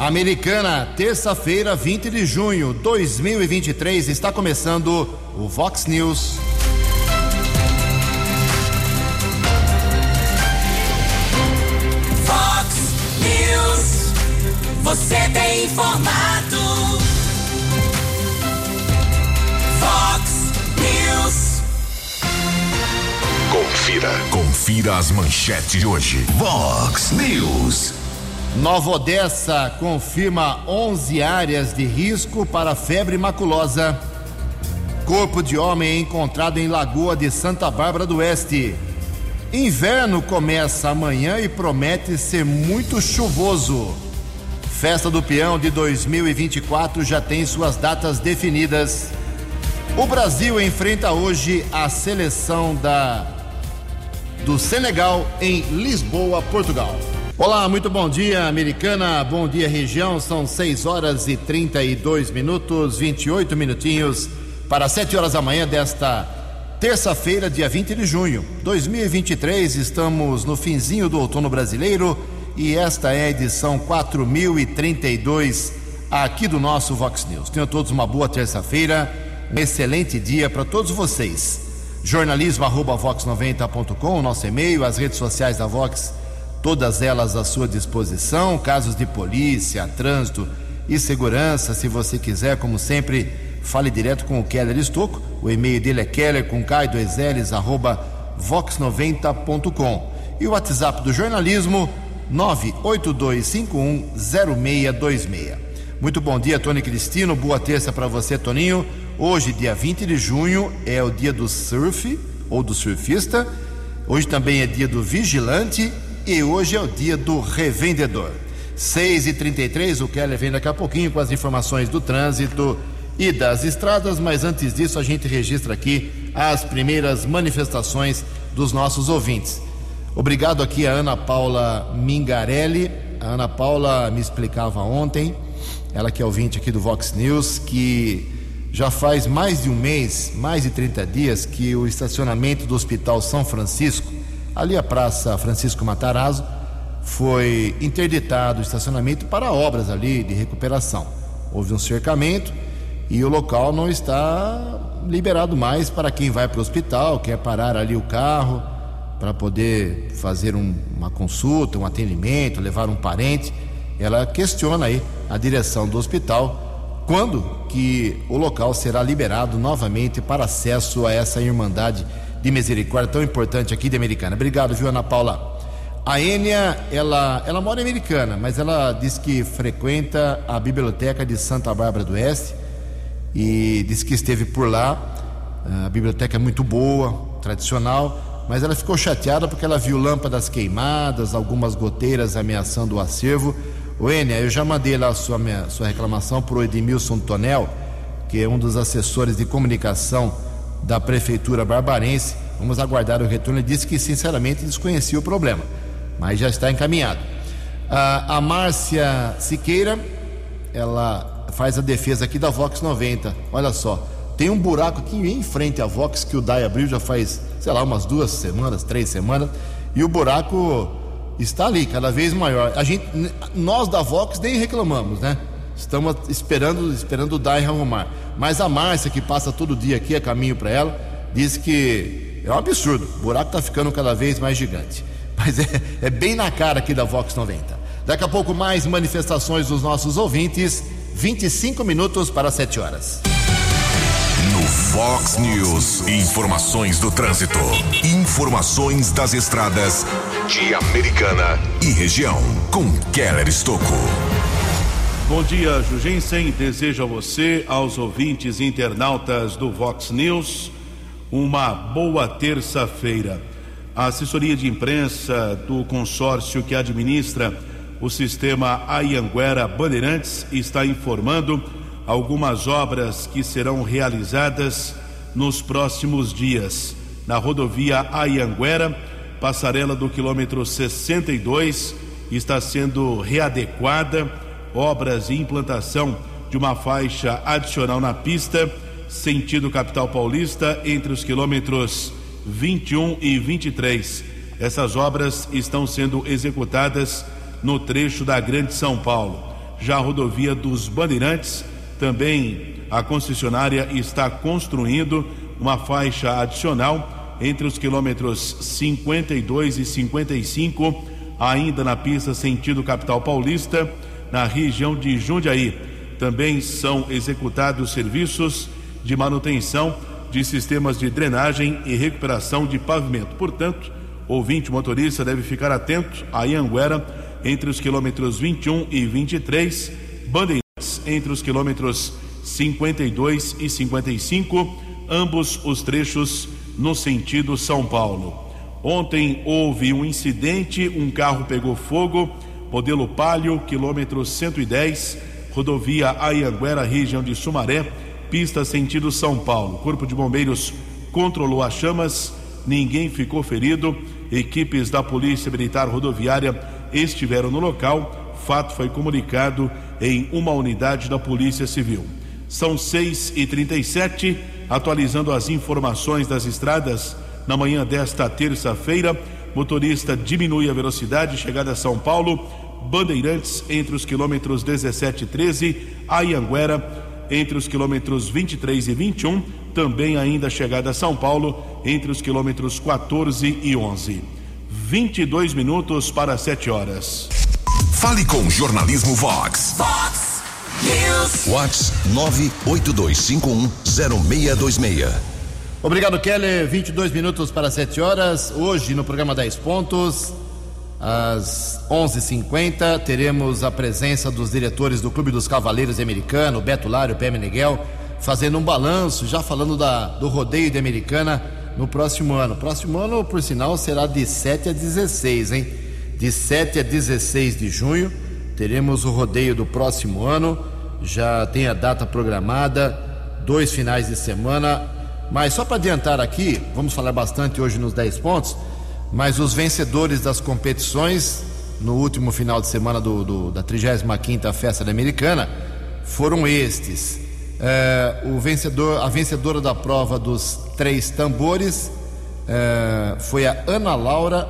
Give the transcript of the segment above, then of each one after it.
Americana, terça-feira, 20 de junho 2023, está começando o Vox News. Vox News, você tem informado. Vox News. Confira, confira as manchetes de hoje. Vox News. Nova Odessa confirma 11 áreas de risco para febre maculosa. Corpo de homem encontrado em Lagoa de Santa Bárbara do Oeste. Inverno começa amanhã e promete ser muito chuvoso. Festa do Peão de 2024 já tem suas datas definidas. O Brasil enfrenta hoje a seleção da do Senegal em Lisboa, Portugal. Olá, muito bom dia, americana. Bom dia, região. São 6 horas e 32 minutos, 28 minutinhos para 7 horas da manhã desta terça-feira, dia 20 de junho 2023. Estamos no finzinho do outono brasileiro e esta é a edição 4032 aqui do nosso Vox News. Tenham todos uma boa terça-feira, um excelente dia para todos vocês. Jornalismo@vox90.com, nosso e-mail, as redes sociais da Vox todas elas à sua disposição, casos de polícia, trânsito e segurança, se você quiser, como sempre, fale direto com o Keller Estocco, o e-mail dele é keller com k 2 ls arroba vox90.com e o WhatsApp do jornalismo 982510626. Muito bom dia, Tony Cristino, boa terça para você, Toninho. Hoje, dia 20 de junho, é o dia do surf ou do surfista. Hoje também é dia do vigilante e hoje é o dia do revendedor. 6 e 33 o Keller vem daqui a pouquinho com as informações do trânsito e das estradas, mas antes disso a gente registra aqui as primeiras manifestações dos nossos ouvintes. Obrigado aqui a Ana Paula Mingarelli. A Ana Paula me explicava ontem, ela que é ouvinte aqui do Vox News, que já faz mais de um mês, mais de 30 dias, que o estacionamento do Hospital São Francisco Ali a Praça Francisco Matarazzo foi interditado o estacionamento para obras ali de recuperação. Houve um cercamento e o local não está liberado mais para quem vai para o hospital, quer parar ali o carro para poder fazer um, uma consulta, um atendimento, levar um parente. Ela questiona aí a direção do hospital quando que o local será liberado novamente para acesso a essa irmandade de misericórdia tão importante aqui de Americana. Obrigado, viu, Ana Paula? A Enia, ela, ela mora em Americana, mas ela diz que frequenta a biblioteca de Santa Bárbara do Oeste e diz que esteve por lá. A biblioteca é muito boa, tradicional, mas ela ficou chateada porque ela viu lâmpadas queimadas, algumas goteiras ameaçando o acervo. O Enia, eu já mandei lá a sua, minha, sua reclamação para o Edmilson Tonel, que é um dos assessores de comunicação da Prefeitura Barbarense. Vamos aguardar o retorno. Ele disse que, sinceramente, desconhecia o problema, mas já está encaminhado. Ah, a Márcia Siqueira, ela faz a defesa aqui da Vox 90. Olha só, tem um buraco aqui em frente à Vox que o DAI abriu já faz, sei lá, umas duas semanas, três semanas, e o buraco está ali, cada vez maior. A gente, nós da Vox nem reclamamos, né? Estamos esperando, esperando o DAI arrumar. Mas a Márcia, que passa todo dia aqui, é caminho para ela, diz que é um absurdo. O buraco está ficando cada vez mais gigante. Mas é, é bem na cara aqui da Vox 90. Daqui a pouco, mais manifestações dos nossos ouvintes. 25 minutos para 7 horas. No Fox News, informações do trânsito. Informações das estradas de Americana e região. Com Keller Estocco. Bom dia, Jugensen. Desejo a você, aos ouvintes e internautas do Vox News, uma boa terça-feira. A assessoria de imprensa do consórcio que administra o sistema Ayanguera Bandeirantes está informando algumas obras que serão realizadas nos próximos dias. Na rodovia Ayanguera, passarela do quilômetro 62 está sendo readequada obras e implantação de uma faixa adicional na pista, sentido capital paulista, entre os quilômetros 21 e 23. Essas obras estão sendo executadas no trecho da Grande São Paulo. Já a rodovia dos Bandeirantes, também a concessionária está construindo uma faixa adicional entre os quilômetros 52 e 55, ainda na pista sentido capital paulista, na região de Jundiaí. Também são executados serviços de manutenção de sistemas de drenagem e recuperação de pavimento. Portanto, ouvinte motorista deve ficar atento a Ianguera entre os quilômetros 21 e 23, Bandeirantes entre os quilômetros 52 e 55, ambos os trechos no sentido São Paulo. Ontem houve um incidente, um carro pegou fogo, modelo Palio, quilômetro 110, rodovia Ayanguera, região de Sumaré, pista sentido São Paulo. Corpo de Bombeiros controlou as chamas, ninguém ficou ferido. Equipes da Polícia Militar Rodoviária estiveram no local. Fato foi comunicado em uma unidade da Polícia Civil. São 6 e 37 atualizando as informações das estradas na manhã desta terça-feira. Motorista diminui a velocidade, chegada a São Paulo, Bandeirantes entre os quilômetros 17 e 13, Ayanguera entre os quilômetros 23 e 21, também ainda chegada a São Paulo, entre os quilômetros 14 e 11. 22 minutos para 7 horas. Fale com o Jornalismo Vox. Vox News. Vox 982510626. Obrigado, Keller. 22 minutos para 7 horas. Hoje, no programa 10 Pontos, às 11h50, teremos a presença dos diretores do Clube dos Cavaleiros Americano, Beto Lário, Pé Meneghel, fazendo um balanço, já falando da, do rodeio de Americana no próximo ano. Próximo ano, por sinal, será de 7 a 16, hein? De 7 a 16 de junho, teremos o rodeio do próximo ano. Já tem a data programada, dois finais de semana. Mas só para adiantar aqui, vamos falar bastante hoje nos 10 pontos mas os vencedores das competições no último final de semana do, do, da 35ª Festa da Americana foram estes. É, o vencedor, a vencedora da prova dos três tambores é, foi a Ana Laura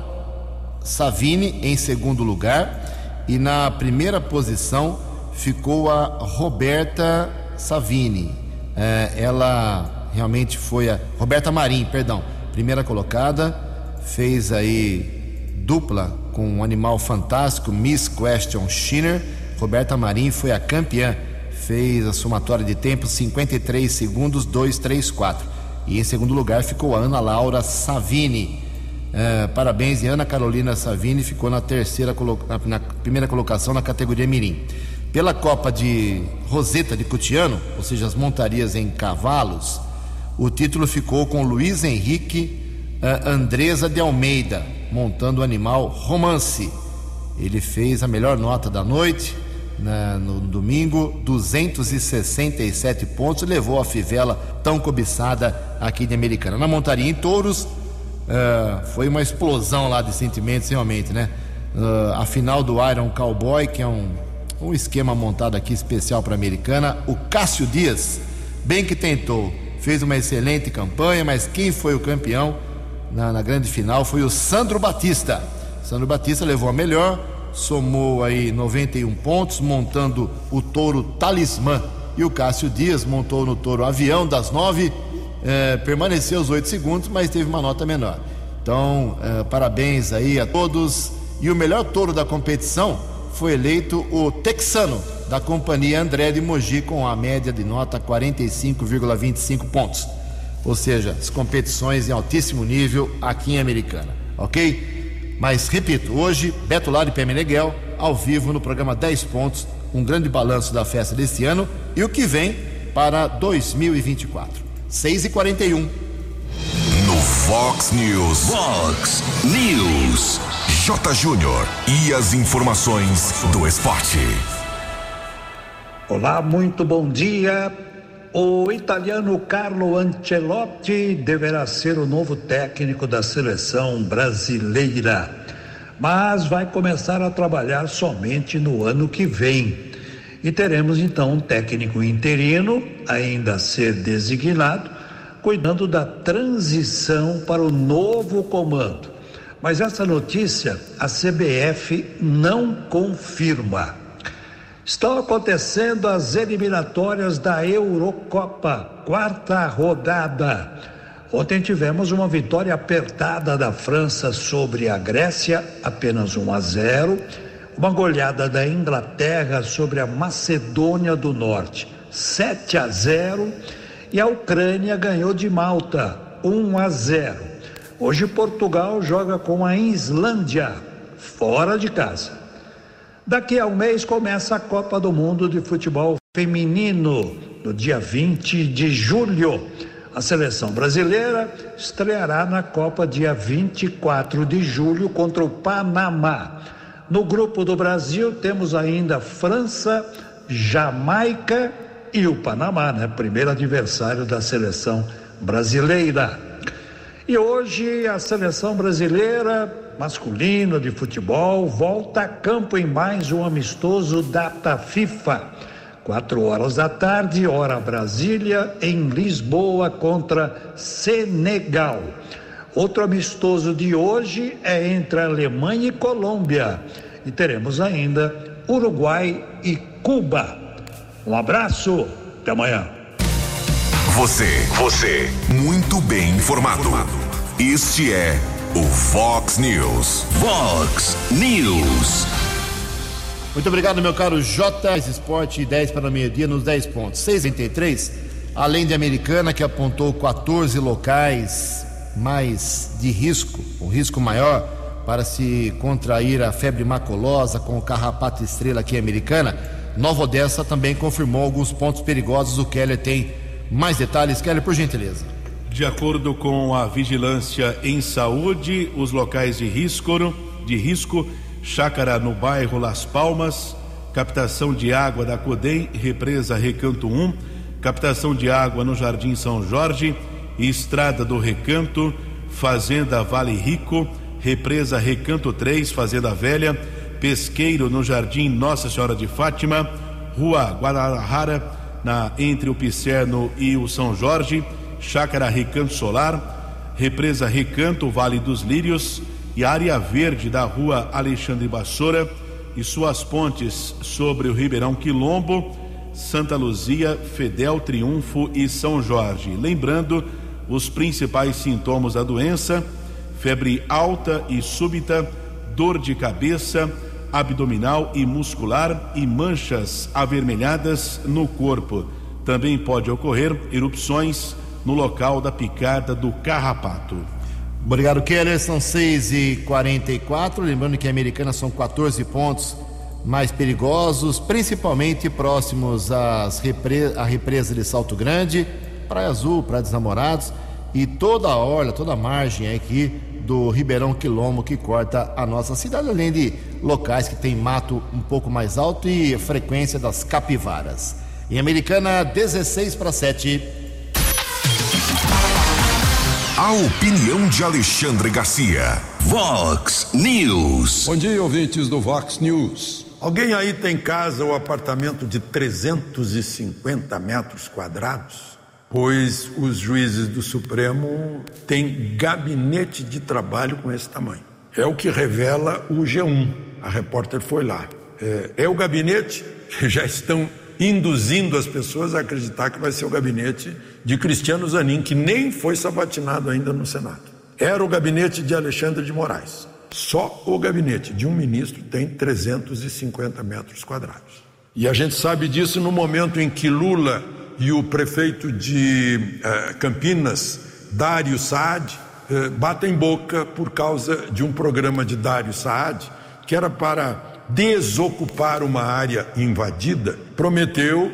Savini em segundo lugar e na primeira posição ficou a Roberta Savini. É, ela realmente foi a Roberta Marim, perdão, primeira colocada fez aí dupla com um animal fantástico, Miss Question Schinner. Roberta Marim foi a campeã, fez a somatória de tempo 53 segundos 234. E em segundo lugar ficou a Ana Laura Savini. Uh, parabéns, e Ana Carolina Savini ficou na terceira na, primeira colocação na categoria Mirim. Pela Copa de Roseta de Cutiano, ou seja, as montarias em cavalos, o título ficou com Luiz Henrique Andresa de Almeida, montando o animal Romance. Ele fez a melhor nota da noite né, no domingo, 267 pontos, levou a fivela tão cobiçada aqui de Americana. Na montaria em touros, uh, foi uma explosão lá de sentimentos, realmente, né? Uh, a final do Iron Cowboy, que é um, um esquema montado aqui especial para Americana, o Cássio Dias, bem que tentou, fez uma excelente campanha, mas quem foi o campeão? Na, na grande final foi o Sandro Batista. Sandro Batista levou a melhor, somou aí 91 pontos, montando o touro Talismã. E o Cássio Dias montou no touro Avião das nove, eh, permaneceu os oito segundos, mas teve uma nota menor. Então, eh, parabéns aí a todos. E o melhor touro da competição foi eleito o texano da companhia André de Mogi com a média de nota 45,25 pontos ou seja, as competições em altíssimo nível aqui em Americana, ok? Mas repito, hoje, Beto Lara e Pé Meneghel, ao vivo no programa 10 Pontos, um grande balanço da festa deste ano e o que vem para 2024. 6 e 41 No Fox News. Fox News. J. Júnior. E as informações do esporte. Olá, muito bom dia. O italiano Carlo Ancelotti deverá ser o novo técnico da seleção brasileira, mas vai começar a trabalhar somente no ano que vem. E teremos então um técnico interino, ainda a ser designado, cuidando da transição para o novo comando. Mas essa notícia a CBF não confirma. Estão acontecendo as eliminatórias da Eurocopa, quarta rodada. Ontem tivemos uma vitória apertada da França sobre a Grécia, apenas 1 a 0. Uma goleada da Inglaterra sobre a Macedônia do Norte, 7 a 0. E a Ucrânia ganhou de Malta, 1 a 0. Hoje Portugal joga com a Islândia, fora de casa. Daqui a um mês começa a Copa do Mundo de Futebol Feminino, no dia 20 de julho. A seleção brasileira estreará na Copa dia 24 de julho contra o Panamá. No grupo do Brasil temos ainda França, Jamaica e o Panamá, né? Primeiro adversário da seleção brasileira. E hoje a seleção brasileira masculina de futebol volta a campo em mais um amistoso data FIFA Quatro horas da tarde, hora Brasília, em Lisboa contra Senegal. Outro amistoso de hoje é entre Alemanha e Colômbia. E teremos ainda Uruguai e Cuba. Um abraço, até amanhã. Você, você, muito bem informado. Este é o Fox News. Fox News. Muito obrigado, meu caro J. Esporte 10 para o meio-dia nos 10 pontos. 6 além de Americana, que apontou 14 locais mais de risco, um risco maior para se contrair a febre maculosa com o carrapato estrela aqui americana. Nova Odessa também confirmou alguns pontos perigosos. O Keller tem mais detalhes. Keller, por gentileza. De acordo com a vigilância em saúde, os locais de risco, de risco chácara no bairro Las Palmas, captação de água da Codem, represa Recanto 1, captação de água no Jardim São Jorge, Estrada do Recanto, Fazenda Vale Rico, represa Recanto 3, Fazenda Velha, Pesqueiro no Jardim Nossa Senhora de Fátima, Rua Guadalajara, na, entre o Picerno e o São Jorge, Chácara Recanto Solar, represa Recanto Vale dos Lírios, e área verde da rua Alexandre Bassora e suas pontes sobre o Ribeirão Quilombo, Santa Luzia, Fedel Triunfo e São Jorge. Lembrando os principais sintomas da doença: febre alta e súbita, dor de cabeça, abdominal e muscular e manchas avermelhadas no corpo. Também pode ocorrer erupções no local da picada do carrapato. Obrigado, Keller. São 6 e 44 Lembrando que a americana são 14 pontos mais perigosos, principalmente próximos às repre... à represa de Salto Grande, Praia Azul, Praia dos Namorados e toda a orla, toda a margem aqui do Ribeirão Quilombo que corta a nossa cidade, além de locais que tem mato um pouco mais alto e frequência das capivaras. Em Americana, 16 para 7. A opinião de Alexandre Garcia. Vox News. Bom dia, ouvintes do Vox News. Alguém aí tem casa ou apartamento de 350 metros quadrados? Pois os juízes do Supremo têm gabinete de trabalho com esse tamanho. É o que revela o G1. A repórter foi lá. É, é o gabinete que já estão induzindo as pessoas a acreditar que vai ser o gabinete de Cristiano Zanin, que nem foi sabatinado ainda no Senado. Era o gabinete de Alexandre de Moraes. Só o gabinete de um ministro tem 350 metros quadrados. E a gente sabe disso no momento em que Lula e o prefeito de eh, Campinas, Dário Saad, eh, batem boca por causa de um programa de Dário Saad que era para desocupar uma área invadida, prometeu uh,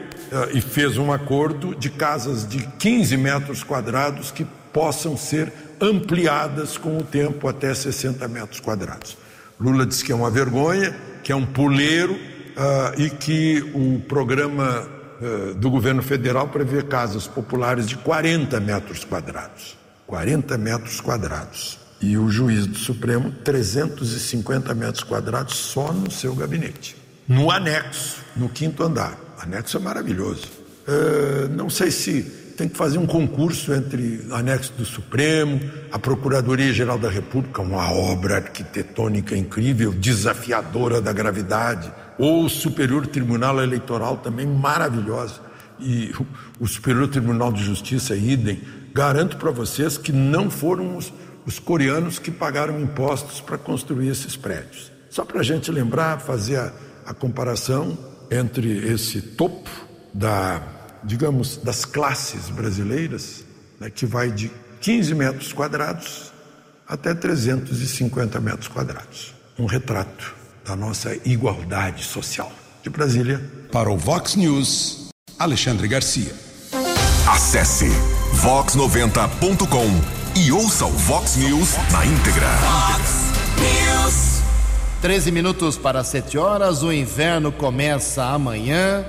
e fez um acordo de casas de 15 metros quadrados que possam ser ampliadas com o tempo até 60 metros quadrados. Lula disse que é uma vergonha, que é um puleiro uh, e que o programa uh, do governo federal prevê casas populares de 40 metros quadrados. 40 metros quadrados e o juiz do Supremo 350 metros quadrados só no seu gabinete. No anexo, no quinto andar. Anexo é maravilhoso. Uh, não sei se tem que fazer um concurso entre o anexo do Supremo, a Procuradoria-Geral da República, uma obra arquitetônica incrível, desafiadora da gravidade, ou o Superior Tribunal Eleitoral, também maravilhosa, e o Superior Tribunal de Justiça, idem. Garanto para vocês que não foram os, os coreanos que pagaram impostos para construir esses prédios. Só para a gente lembrar, fazer a, a comparação entre esse topo da digamos, das classes brasileiras, né, que vai de 15 metros quadrados até 350 metros quadrados. Um retrato da nossa igualdade social. De Brasília. Para o Vox News, Alexandre Garcia. Acesse vox90.com e ouça o Vox News na íntegra. Fox News. 13 minutos para 7 horas. O inverno começa amanhã.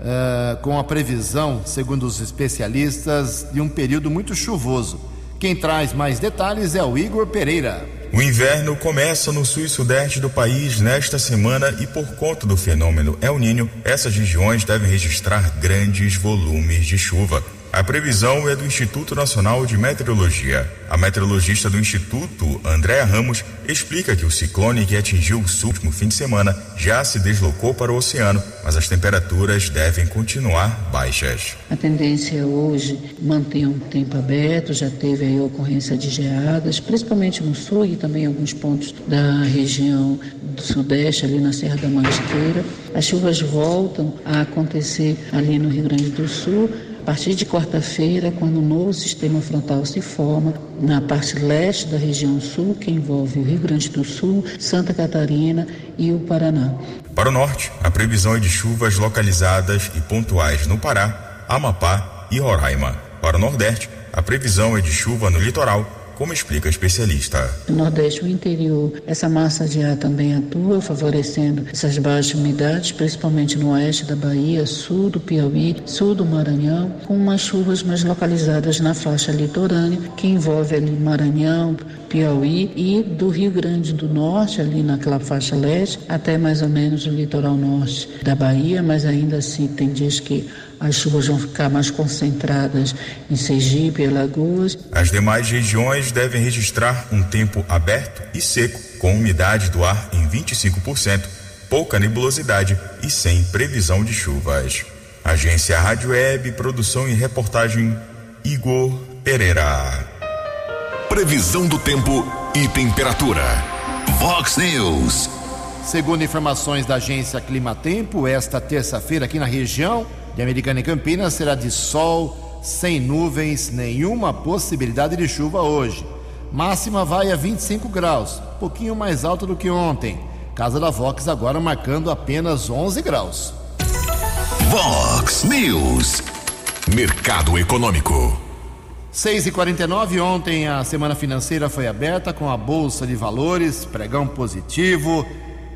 Uh, com a previsão, segundo os especialistas, de um período muito chuvoso. Quem traz mais detalhes é o Igor Pereira. O inverno começa no sul e sudeste do país nesta semana e, por conta do fenômeno El Ninho, essas regiões devem registrar grandes volumes de chuva. A previsão é do Instituto Nacional de Meteorologia. A meteorologista do Instituto, Andréa Ramos, explica que o ciclone que atingiu o último fim de semana já se deslocou para o oceano, mas as temperaturas devem continuar baixas. A tendência é hoje manter um tempo aberto, já teve aí ocorrência de geadas, principalmente no sul e também em alguns pontos da região do sudeste, ali na Serra da Mantiqueira. As chuvas voltam a acontecer ali no Rio Grande do Sul a partir de quarta-feira, quando o novo sistema frontal se forma na parte leste da região sul, que envolve o Rio Grande do Sul, Santa Catarina e o Paraná. Para o norte, a previsão é de chuvas localizadas e pontuais no Pará, Amapá e Roraima. Para o nordeste, a previsão é de chuva no litoral como explica a especialista. No Nordeste, o interior, essa massa de ar também atua, favorecendo essas baixas umidades, principalmente no oeste da Bahia, sul do Piauí, sul do Maranhão, com umas chuvas mais localizadas na faixa litorânea, que envolve ali Maranhão, Piauí e do Rio Grande do Norte, ali naquela faixa leste, até mais ou menos o litoral norte da Bahia, mas ainda assim tem dias que as chuvas vão ficar mais concentradas em Sergipe e Alagoas. As demais regiões devem registrar um tempo aberto e seco, com umidade do ar em 25%, pouca nebulosidade e sem previsão de chuvas. Agência Rádio Web, produção e reportagem Igor Pereira. Previsão do tempo e temperatura. Vox News. Segundo informações da agência Climatempo, esta terça-feira aqui na região de Americana e Campinas será de sol, sem nuvens, nenhuma possibilidade de chuva hoje. Máxima vai a 25 graus, pouquinho mais alto do que ontem. Casa da Vox agora marcando apenas 11 graus. Vox News. Mercado Econômico. 6 e 49 ontem a semana financeira foi aberta com a Bolsa de Valores, pregão positivo.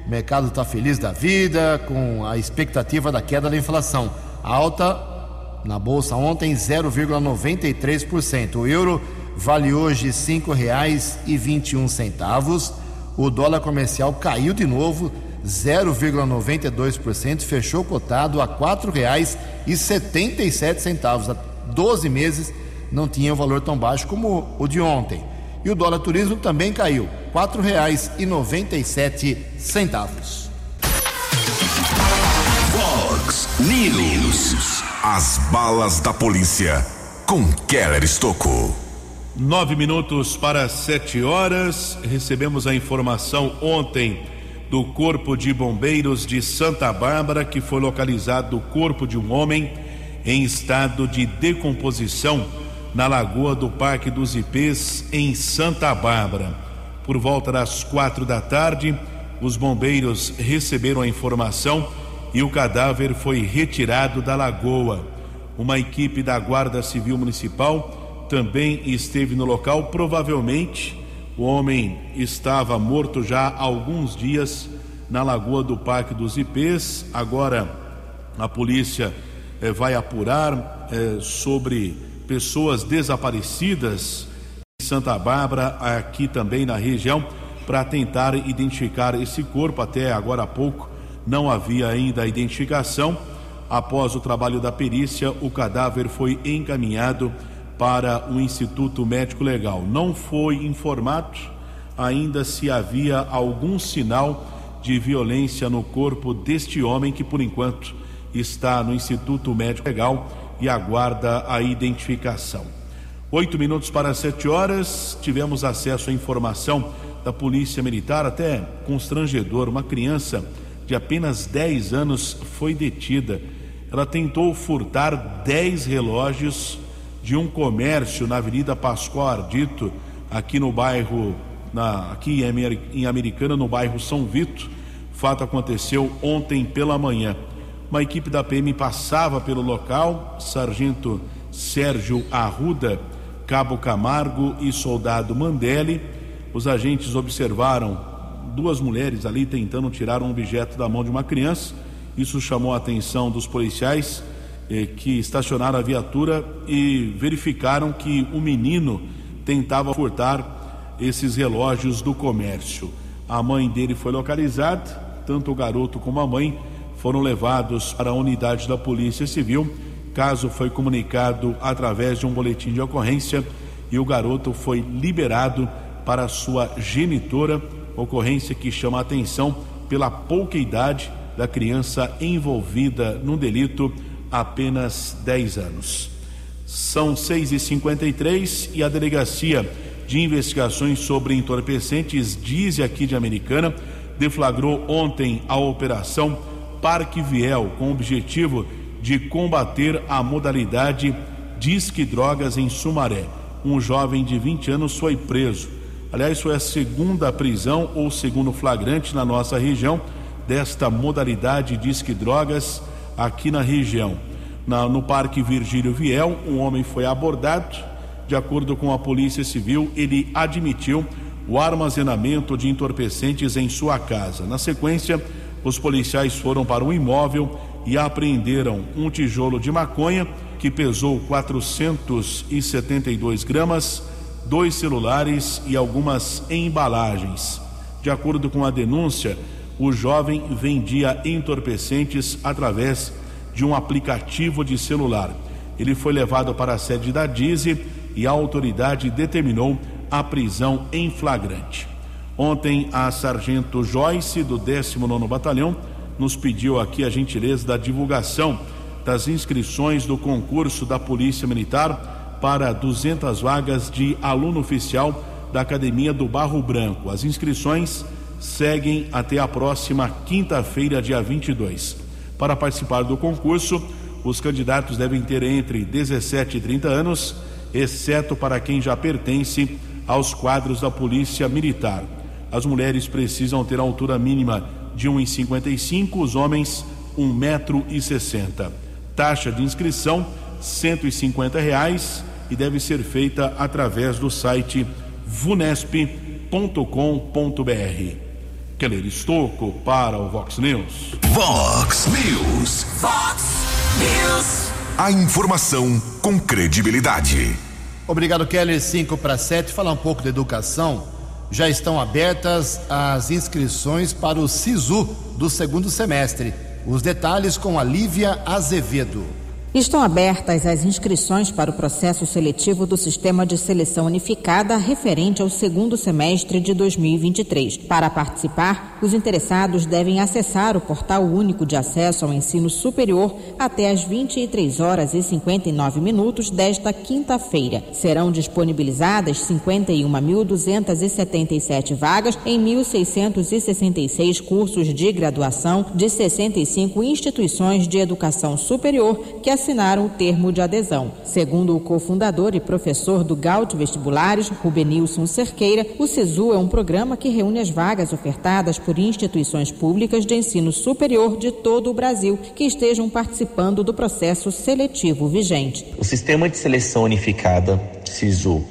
O mercado está feliz da vida, com a expectativa da queda da inflação. Alta na bolsa ontem 0,93%. O euro vale hoje R$ 5,21. O dólar comercial caiu de novo 0,92%, fechou cotado a R$ 4,77. Há 12 meses não tinha um valor tão baixo como o de ontem. E o dólar turismo também caiu, R$ 4,97. News. As balas da polícia com Keller Estocou. Nove minutos para sete horas. Recebemos a informação ontem do Corpo de Bombeiros de Santa Bárbara que foi localizado o corpo de um homem em estado de decomposição na Lagoa do Parque dos Ipês, em Santa Bárbara. Por volta das quatro da tarde, os bombeiros receberam a informação e o cadáver foi retirado da lagoa. Uma equipe da Guarda Civil Municipal também esteve no local. Provavelmente o homem estava morto já há alguns dias na lagoa do Parque dos Ipês. Agora a polícia eh, vai apurar eh, sobre pessoas desaparecidas em Santa Bárbara, aqui também na região, para tentar identificar esse corpo. Até agora há pouco não havia ainda a identificação. Após o trabalho da perícia, o cadáver foi encaminhado para o Instituto Médico Legal. Não foi informado ainda se havia algum sinal de violência no corpo deste homem que, por enquanto, está no Instituto Médico Legal e aguarda a identificação. Oito minutos para sete horas, tivemos acesso à informação da Polícia Militar, até constrangedor. Uma criança de apenas 10 anos foi detida. Ela tentou furtar 10 relógios de um comércio na Avenida Pascoal Ardito, aqui no bairro, na, aqui em Americana, no bairro São Vito. Fato aconteceu ontem pela manhã. Uma equipe da PM passava pelo local, sargento Sérgio Arruda, cabo Camargo e soldado Mandelli. Os agentes observaram duas mulheres ali tentando tirar um objeto da mão de uma criança. Isso chamou a atenção dos policiais eh, que estacionaram a viatura e verificaram que o menino tentava furtar esses relógios do comércio. A mãe dele foi localizada, tanto o garoto como a mãe foram levados para a unidade da Polícia Civil. Caso foi comunicado através de um boletim de ocorrência e o garoto foi liberado para sua genitora. Ocorrência que chama a atenção pela pouca idade da criança envolvida no delito, apenas 10 anos. São 6h53 e a delegacia de investigações sobre entorpecentes, diz aqui de Americana, deflagrou ontem a operação Parque Viel, com o objetivo de combater a modalidade disque drogas em Sumaré. Um jovem de 20 anos foi preso. Aliás, foi a segunda prisão ou segundo flagrante na nossa região desta modalidade disque drogas aqui na região. Na, no Parque Virgílio Viel, um homem foi abordado. De acordo com a Polícia Civil, ele admitiu o armazenamento de entorpecentes em sua casa. Na sequência, os policiais foram para o imóvel e apreenderam um tijolo de maconha que pesou 472 gramas, dois celulares e algumas embalagens. De acordo com a denúncia, o jovem vendia entorpecentes através de um aplicativo de celular. Ele foi levado para a sede da DIZE e a autoridade determinou a prisão em flagrante. Ontem, a sargento Joyce, do 19 Batalhão, nos pediu aqui a gentileza da divulgação das inscrições do concurso da Polícia Militar para 200 vagas de aluno oficial da Academia do Barro Branco. As inscrições seguem até a próxima quinta-feira, dia 22. Para participar do concurso, os candidatos devem ter entre 17 e 30 anos, exceto para quem já pertence aos quadros da Polícia Militar. As mulheres precisam ter altura mínima de 1,55, os homens 1,60m. Taxa de inscrição 150 reais e deve ser feita através do site vunesp.com.br. Keller Estocco para o Vox News. Vox News. Vox News. A informação com credibilidade. Obrigado, Keller. 5 para 7. Falar um pouco de educação já estão abertas as inscrições para o SISU do segundo semestre. Os detalhes com a Lívia Azevedo. Estão abertas as inscrições para o processo seletivo do Sistema de Seleção Unificada referente ao segundo semestre de 2023. Para participar, os interessados devem acessar o Portal Único de Acesso ao Ensino Superior até às 23 horas e 59 minutos desta quinta-feira. Serão disponibilizadas 51.277 vagas em 1.666 cursos de graduação de 65 instituições de educação superior que assinaram o termo de adesão. Segundo o cofundador e professor do GAUT Vestibulares, Rubenilson Cerqueira, o SISU é um programa que reúne as vagas ofertadas por instituições públicas de ensino superior de todo o Brasil que estejam participando do processo seletivo vigente. O Sistema de Seleção Unificada, SISU,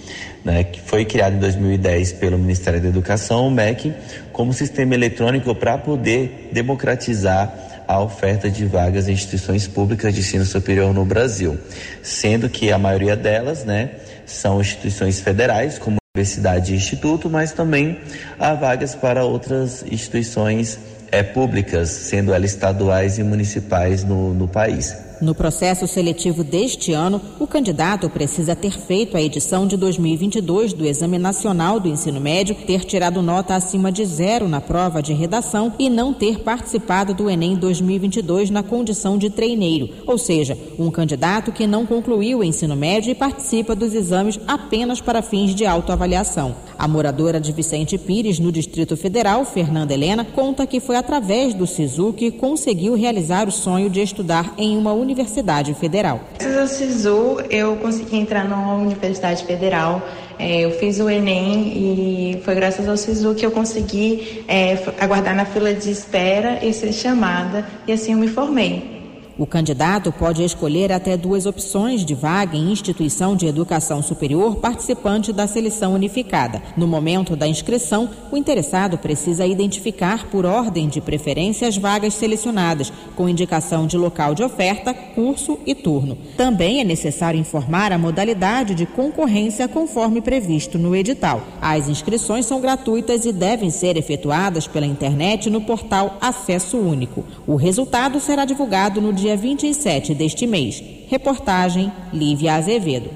né, que foi criado em 2010 pelo Ministério da Educação, o MEC, como sistema eletrônico para poder democratizar a oferta de vagas em instituições públicas de ensino superior no Brasil, sendo que a maioria delas, né, são instituições federais, como universidade e instituto, mas também há vagas para outras instituições é, públicas, sendo elas estaduais e municipais no, no país. No processo seletivo deste ano, o candidato precisa ter feito a edição de 2022 do Exame Nacional do Ensino Médio, ter tirado nota acima de zero na prova de redação e não ter participado do Enem 2022 na condição de treineiro, ou seja, um candidato que não concluiu o ensino médio e participa dos exames apenas para fins de autoavaliação. A moradora de Vicente Pires, no Distrito Federal, Fernanda Helena, conta que foi através do SISU que conseguiu realizar o sonho de estudar em uma Universidade Federal. Graças ao SISU, eu consegui entrar numa Universidade Federal. É, eu fiz o Enem e foi graças ao SISU que eu consegui é, aguardar na fila de espera e ser chamada, e assim eu me formei. O candidato pode escolher até duas opções de vaga em instituição de educação superior participante da seleção unificada. No momento da inscrição, o interessado precisa identificar por ordem de preferência as vagas selecionadas, com indicação de local de oferta, curso e turno. Também é necessário informar a modalidade de concorrência conforme previsto no edital. As inscrições são gratuitas e devem ser efetuadas pela internet no portal Acesso Único. O resultado será divulgado no dia dia 27 deste mês. Reportagem Lívia Azevedo.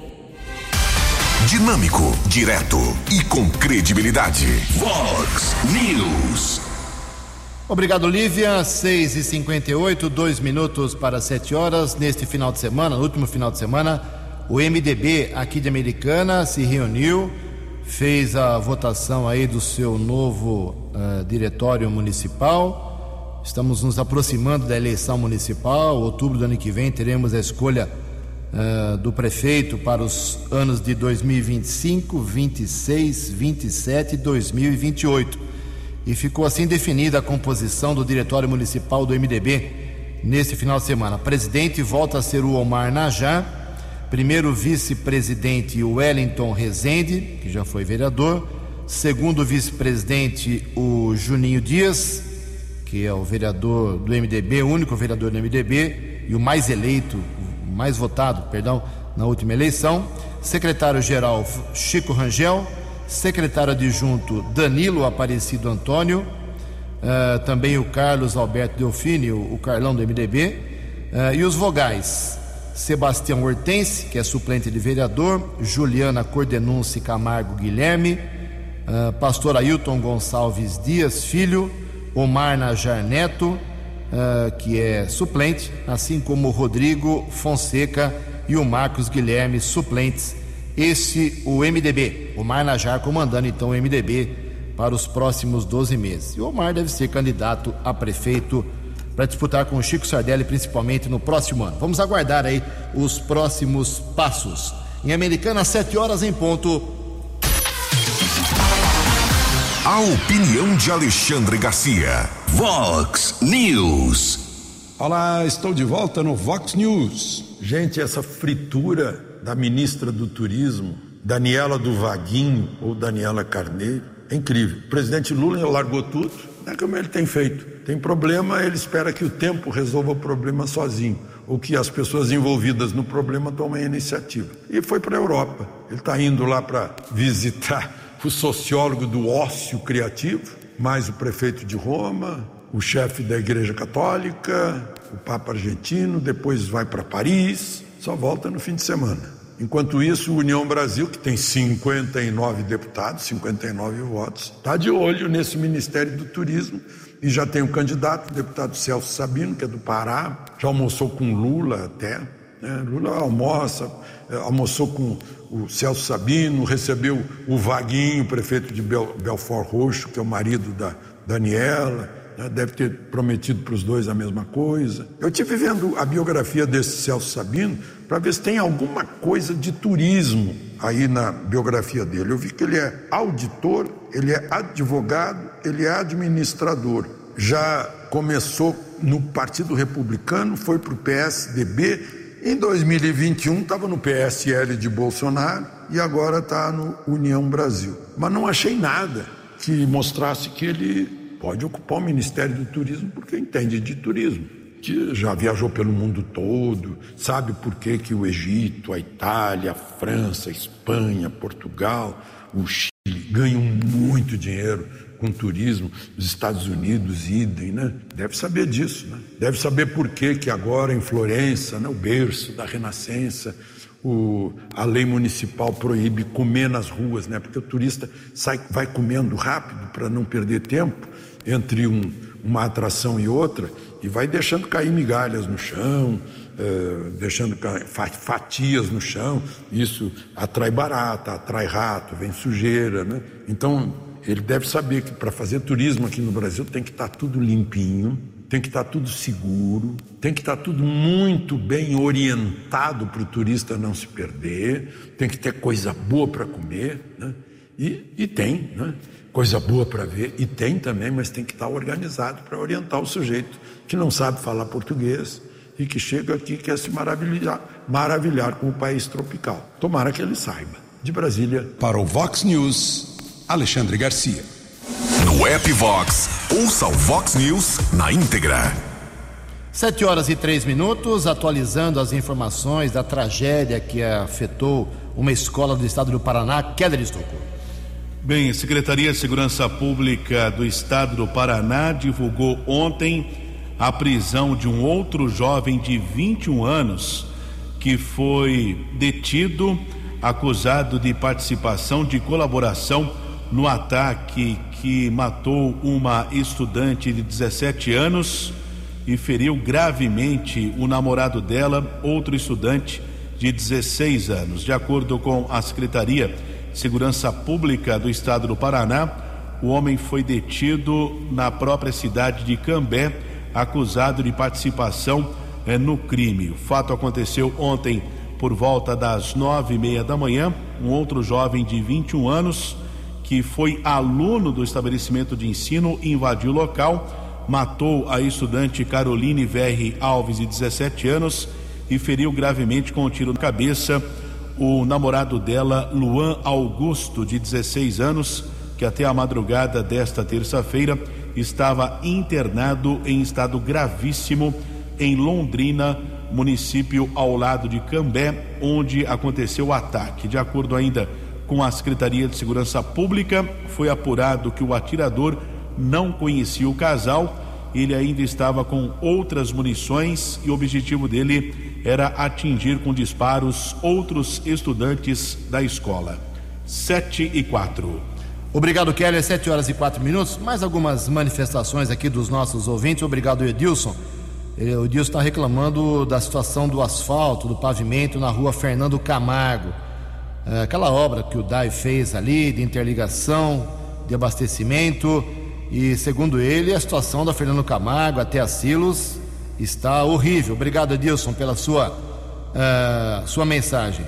Dinâmico, direto e com credibilidade. Vox News. Obrigado, Lívia. 6 e 58 dois minutos para 7 horas. Neste final de semana, no último final de semana, o MDB aqui de Americana se reuniu, fez a votação aí do seu novo uh, diretório municipal Estamos nos aproximando da eleição municipal. Outubro do ano que vem teremos a escolha uh, do prefeito para os anos de 2025, 26, 27 e 2028. E ficou assim definida a composição do Diretório Municipal do MDB neste final de semana. Presidente volta a ser o Omar Najá. Primeiro vice-presidente, o Wellington Rezende, que já foi vereador. Segundo vice-presidente, o Juninho Dias que é o vereador do MDB, o único vereador do MDB e o mais eleito, mais votado, perdão, na última eleição. Secretário-geral Chico Rangel, secretário adjunto Danilo Aparecido Antônio, uh, também o Carlos Alberto Delfini, o, o Carlão do MDB, uh, eh, e os vogais Sebastião Hortense, que é suplente de vereador, Juliana Cordenunce Camargo Guilherme, uh, pastor Ailton Gonçalves Dias Filho, Omar Najar Neto, uh, que é suplente, assim como o Rodrigo Fonseca e o Marcos Guilherme, suplentes. Esse, o MDB, Omar Najar comandando então o MDB para os próximos 12 meses. E o Omar deve ser candidato a prefeito para disputar com o Chico Sardelli, principalmente no próximo ano. Vamos aguardar aí os próximos passos. Em Americana, 7 horas em ponto. A opinião de Alexandre Garcia. Vox News. Olá, estou de volta no Vox News. Gente, essa fritura da ministra do Turismo, Daniela do Vaguinho ou Daniela Carneiro, é incrível. O presidente Lula largou tudo, é como ele tem feito. Tem problema, ele espera que o tempo resolva o problema sozinho, ou que as pessoas envolvidas no problema tomem a iniciativa. E foi para a Europa. Ele está indo lá para visitar o sociólogo do ócio criativo, mais o prefeito de Roma, o chefe da Igreja Católica, o Papa argentino, depois vai para Paris, só volta no fim de semana. Enquanto isso, o União Brasil, que tem 59 deputados, 59 votos, está de olho nesse Ministério do Turismo e já tem um candidato, o deputado Celso Sabino, que é do Pará, já almoçou com Lula até. Né? Lula almoça, eh, almoçou com o Celso Sabino, recebeu o Vaguinho, prefeito de Bel, Belfort Roxo, que é o marido da Daniela, né? deve ter prometido para os dois a mesma coisa. Eu tive vendo a biografia desse Celso Sabino para ver se tem alguma coisa de turismo aí na biografia dele. Eu vi que ele é auditor, ele é advogado, ele é administrador. Já começou no Partido Republicano, foi para o PSDB em 2021 estava no PSL de Bolsonaro e agora está no União Brasil. Mas não achei nada que mostrasse que ele pode ocupar o Ministério do Turismo porque entende de turismo. Que já viajou pelo mundo todo, sabe por que, que o Egito, a Itália, a França, a Espanha, Portugal, o Chile ganham muito dinheiro com turismo, os Estados Unidos, idem, né? Deve saber disso, né? Deve saber por que que agora em Florença, né, o berço da Renascença, o, a lei municipal proíbe comer nas ruas, né? Porque o turista sai, vai comendo rápido para não perder tempo entre um, uma atração e outra e vai deixando cair migalhas no chão, eh, deixando fatias no chão. Isso atrai barata, atrai rato, vem sujeira, né? Então ele deve saber que para fazer turismo aqui no Brasil tem que estar tá tudo limpinho, tem que estar tá tudo seguro, tem que estar tá tudo muito bem orientado para o turista não se perder, tem que ter coisa boa para comer, né? E, e tem, né? coisa boa para ver, e tem também, mas tem que estar organizado para orientar o sujeito que não sabe falar português e que chega aqui e quer se maravilhar, maravilhar com o país tropical. Tomara que ele saiba. De Brasília. Para o Vox News, Alexandre Garcia. No app Vox, ouça o Vox News na íntegra. Sete horas e três minutos, atualizando as informações da tragédia que afetou uma escola do estado do Paraná, queda de estocou. Bem, a Secretaria de Segurança Pública do Estado do Paraná divulgou ontem a prisão de um outro jovem de 21 anos que foi detido, acusado de participação de colaboração no ataque que matou uma estudante de 17 anos e feriu gravemente o namorado dela, outro estudante de 16 anos. De acordo com a Secretaria Segurança Pública do Estado do Paraná. O homem foi detido na própria cidade de Cambé, acusado de participação eh, no crime. O fato aconteceu ontem por volta das nove e meia da manhã. Um outro jovem de 21 anos, que foi aluno do estabelecimento de ensino, invadiu o local, matou a estudante Caroline Verri Alves, de 17 anos, e feriu gravemente com um tiro na cabeça o namorado dela, Luan Augusto, de 16 anos, que até a madrugada desta terça-feira estava internado em estado gravíssimo em Londrina, município ao lado de Cambé, onde aconteceu o ataque. De acordo ainda com a Secretaria de Segurança Pública, foi apurado que o atirador não conhecia o casal, ele ainda estava com outras munições e o objetivo dele era atingir com disparos outros estudantes da escola. 7 e 4. Obrigado, Kelly. 7 horas e 4 minutos. Mais algumas manifestações aqui dos nossos ouvintes. Obrigado, Edilson. O Edilson está reclamando da situação do asfalto, do pavimento na rua Fernando Camargo. É, aquela obra que o DAI fez ali de interligação, de abastecimento. E segundo ele, a situação da Fernando Camargo até a Silos está horrível. Obrigado, Edilson, pela sua, uh, sua mensagem.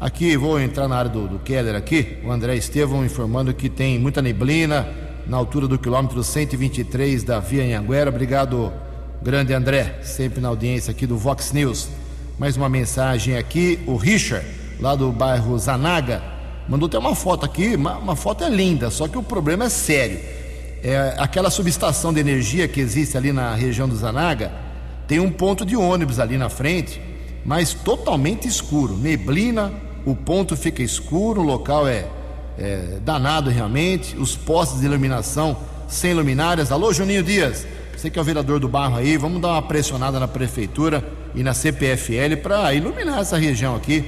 Aqui, vou entrar na área do, do Keller aqui, o André Estevão informando que tem muita neblina na altura do quilômetro 123 da Via Anhanguera. Obrigado, grande André, sempre na audiência aqui do Vox News. Mais uma mensagem aqui, o Richard, lá do bairro Zanaga, mandou até uma foto aqui, uma, uma foto é linda, só que o problema é sério. É, aquela subestação de energia que existe ali na região do Zanaga, tem um ponto de ônibus ali na frente, mas totalmente escuro, neblina, o ponto fica escuro, o local é, é danado realmente, os postes de iluminação sem luminárias. Alô, Juninho Dias, você que é o vereador do bairro aí, vamos dar uma pressionada na prefeitura e na CPFL para iluminar essa região aqui,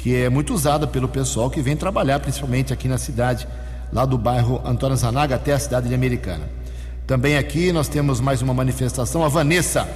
que é muito usada pelo pessoal que vem trabalhar, principalmente aqui na cidade, lá do bairro Antônio Zanaga até a cidade de Americana. Também aqui nós temos mais uma manifestação, a Vanessa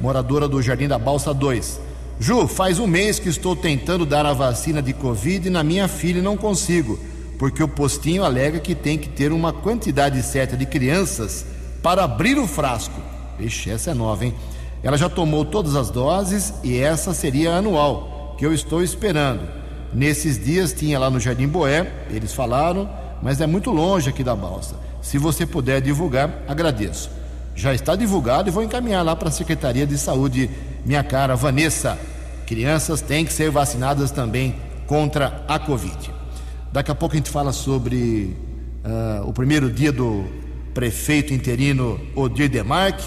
moradora do Jardim da Balsa 2. Ju, faz um mês que estou tentando dar a vacina de Covid na minha filha e não consigo, porque o postinho alega que tem que ter uma quantidade certa de crianças para abrir o frasco. Vixe, essa é nova, hein? Ela já tomou todas as doses e essa seria anual, que eu estou esperando. Nesses dias tinha lá no Jardim Boé, eles falaram, mas é muito longe aqui da balsa. Se você puder divulgar, agradeço já está divulgado e vou encaminhar lá para a Secretaria de Saúde, minha cara Vanessa. Crianças têm que ser vacinadas também contra a Covid. Daqui a pouco a gente fala sobre uh, o primeiro dia do prefeito interino Odir Demarque,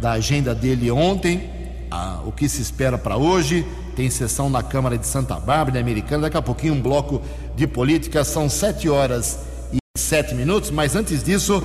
da agenda dele ontem, uh, o que se espera para hoje. Tem sessão na Câmara de Santa Bárbara, Americana. Daqui a pouquinho um bloco de política. São sete horas e sete minutos, mas antes disso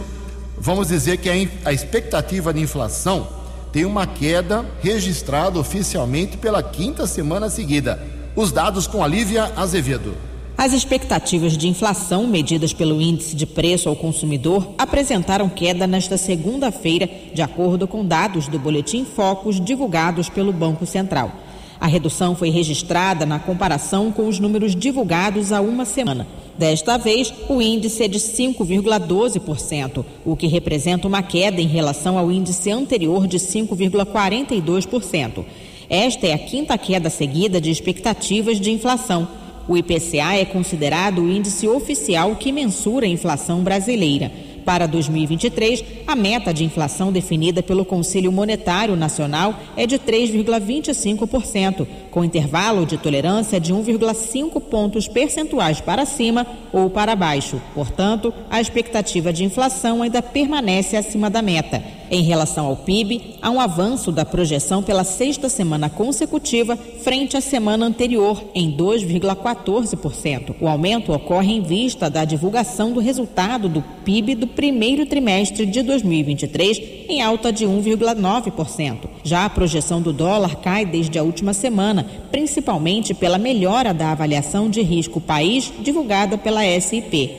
vamos dizer que a, a expectativa de inflação tem uma queda registrada oficialmente pela quinta semana seguida. Os dados com a Lívia Azevedo. As expectativas de inflação medidas pelo índice de preço ao consumidor apresentaram queda nesta segunda-feira, de acordo com dados do Boletim Focus divulgados pelo Banco Central. A redução foi registrada na comparação com os números divulgados há uma semana. Desta vez, o índice é de 5,12%, o que representa uma queda em relação ao índice anterior de 5,42%. Esta é a quinta queda seguida de expectativas de inflação. O IPCA é considerado o índice oficial que mensura a inflação brasileira. Para 2023, a meta de inflação definida pelo Conselho Monetário Nacional é de 3,25%, com intervalo de tolerância de 1,5 pontos percentuais para cima ou para baixo. Portanto, a expectativa de inflação ainda permanece acima da meta. Em relação ao PIB, há um avanço da projeção pela sexta semana consecutiva frente à semana anterior, em 2,14%. O aumento ocorre em vista da divulgação do resultado do PIB do primeiro trimestre de 2023, em alta de 1,9%. Já a projeção do dólar cai desde a última semana, principalmente pela melhora da avaliação de risco país divulgada pela SIP.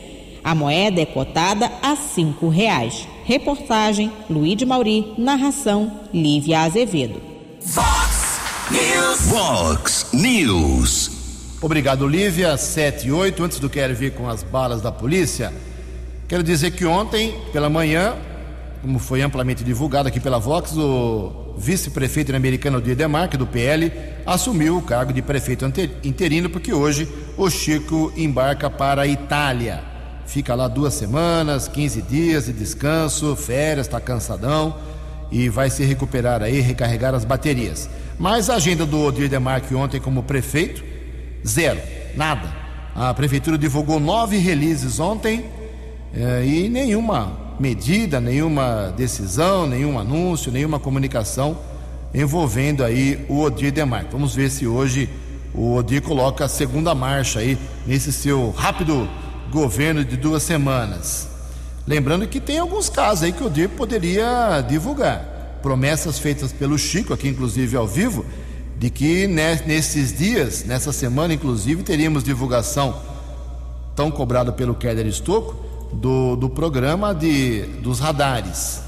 A moeda é cotada a cinco reais. Reportagem Luiz de Mauri, narração Lívia Azevedo. Fox News. Fox News. Obrigado, Lívia. 7 e 8. Antes do Quero Vir com as balas da polícia, quero dizer que ontem, pela manhã, como foi amplamente divulgado aqui pela Vox, o vice-prefeito americano de Demarque, do PL, assumiu o cargo de prefeito interino, porque hoje o Chico embarca para a Itália fica lá duas semanas, 15 dias de descanso, férias, está cansadão e vai se recuperar aí, recarregar as baterias. Mas a agenda do Odir Demarque ontem como prefeito, zero, nada. A prefeitura divulgou nove releases ontem eh, e nenhuma medida, nenhuma decisão, nenhum anúncio, nenhuma comunicação envolvendo aí o Odir Demarque. Vamos ver se hoje o Odir coloca a segunda marcha aí nesse seu rápido governo de duas semanas. Lembrando que tem alguns casos aí que o DIR poderia divulgar. Promessas feitas pelo Chico, aqui inclusive ao vivo, de que nesses dias, nessa semana inclusive, teríamos divulgação tão cobrada pelo Keller Estocco do, do programa de, dos radares.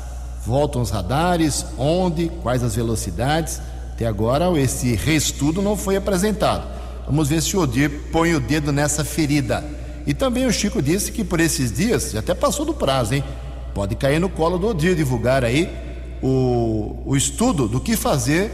Voltam os radares, onde, quais as velocidades. Até agora esse reestudo não foi apresentado. Vamos ver se o Odir põe o dedo nessa ferida e também o Chico disse que por esses dias, até passou do prazo, hein? Pode cair no colo do Odir divulgar aí o, o estudo do que fazer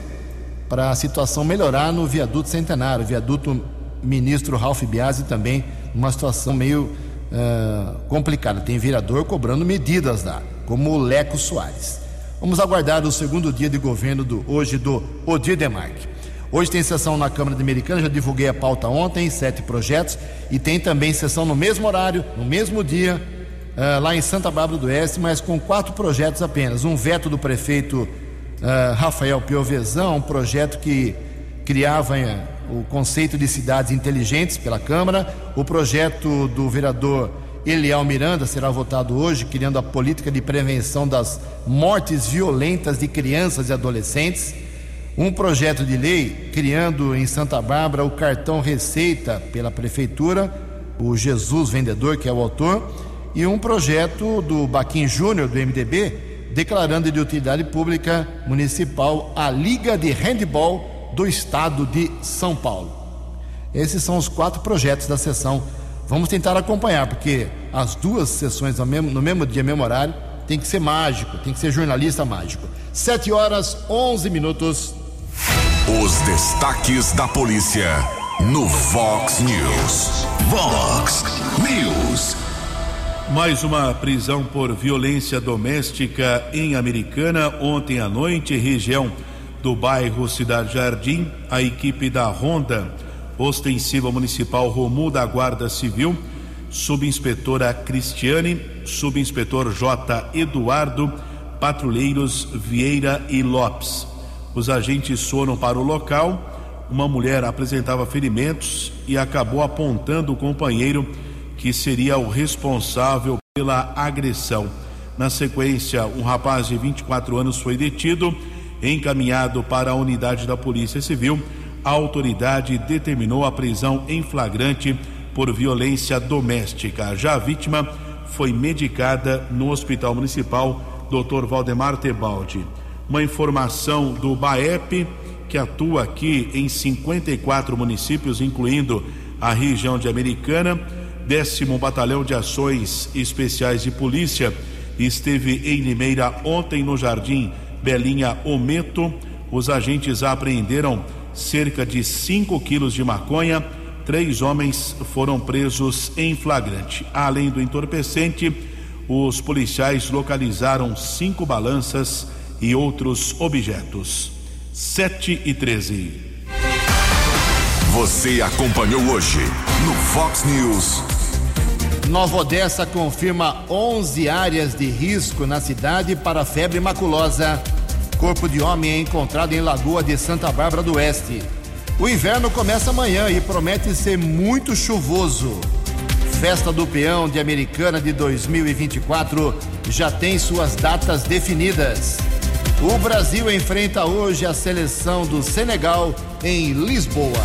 para a situação melhorar no viaduto centenário, viaduto ministro Ralph Biasi também, uma situação meio uh, complicada. Tem vereador cobrando medidas lá, como o Leco Soares. Vamos aguardar o segundo dia de governo do, hoje do Odir Demarque. Hoje tem sessão na Câmara Americana, já divulguei a pauta ontem, sete projetos, e tem também sessão no mesmo horário, no mesmo dia, uh, lá em Santa Bárbara do Oeste, mas com quatro projetos apenas. Um veto do prefeito uh, Rafael Piovesan, um projeto que criava uh, o conceito de cidades inteligentes pela Câmara, o projeto do vereador Eliel Miranda será votado hoje, criando a política de prevenção das mortes violentas de crianças e adolescentes. Um projeto de lei criando em Santa Bárbara o cartão Receita pela Prefeitura, o Jesus Vendedor, que é o autor, e um projeto do Baquim Júnior, do MDB, declarando de utilidade pública municipal a Liga de Handball do Estado de São Paulo. Esses são os quatro projetos da sessão. Vamos tentar acompanhar, porque as duas sessões no mesmo, no mesmo dia, mesmo horário, tem que ser mágico, tem que ser jornalista mágico. Sete horas, onze minutos. Os destaques da polícia no Vox News. Vox News. Mais uma prisão por violência doméstica em Americana ontem à noite, região do bairro Cidade Jardim. A equipe da Ronda Ostensiva Municipal Romu da Guarda Civil, subinspetora Cristiane, subinspetor J. Eduardo, patrulheiros Vieira e Lopes os agentes foram para o local. Uma mulher apresentava ferimentos e acabou apontando o companheiro que seria o responsável pela agressão. Na sequência, um rapaz de 24 anos foi detido, encaminhado para a unidade da Polícia Civil. A autoridade determinou a prisão em flagrante por violência doméstica. Já a vítima foi medicada no Hospital Municipal Dr. Valdemar Tebaldi. Uma informação do BAEP, que atua aqui em 54 municípios, incluindo a região de Americana, décimo Batalhão de Ações Especiais de Polícia esteve em Limeira ontem no Jardim Belinha Ometo. Os agentes apreenderam cerca de 5 quilos de maconha. Três homens foram presos em flagrante. Além do entorpecente, os policiais localizaram cinco balanças e outros objetos. 7 e 13. Você acompanhou hoje no Fox News. Nova Odessa confirma 11 áreas de risco na cidade para febre maculosa. Corpo de homem é encontrado em Lagoa de Santa Bárbara do Oeste. O inverno começa amanhã e promete ser muito chuvoso. Festa do Peão de Americana de 2024 já tem suas datas definidas. O Brasil enfrenta hoje a seleção do Senegal em Lisboa.